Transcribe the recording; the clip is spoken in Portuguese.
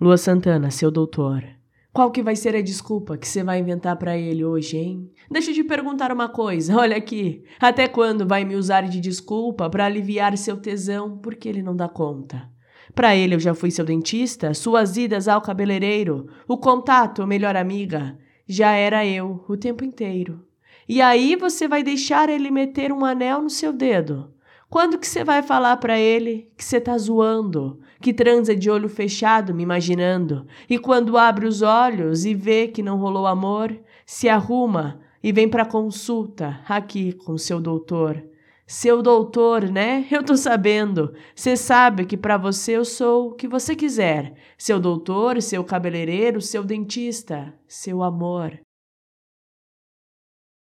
Lua Santana, seu doutor. Qual que vai ser a desculpa que você vai inventar para ele hoje, hein? Deixa eu te perguntar uma coisa, olha aqui. Até quando vai me usar de desculpa para aliviar seu tesão porque ele não dá conta? Para ele eu já fui seu dentista, suas idas ao cabeleireiro, o contato, melhor amiga, já era eu o tempo inteiro. E aí você vai deixar ele meter um anel no seu dedo? Quando que você vai falar para ele que você tá zoando, que transa de olho fechado me imaginando, e quando abre os olhos e vê que não rolou amor, se arruma e vem para consulta aqui com seu doutor. Seu doutor, né? Eu tô sabendo. Você sabe que para você eu sou o que você quiser. Seu doutor, seu cabeleireiro, seu dentista, seu amor.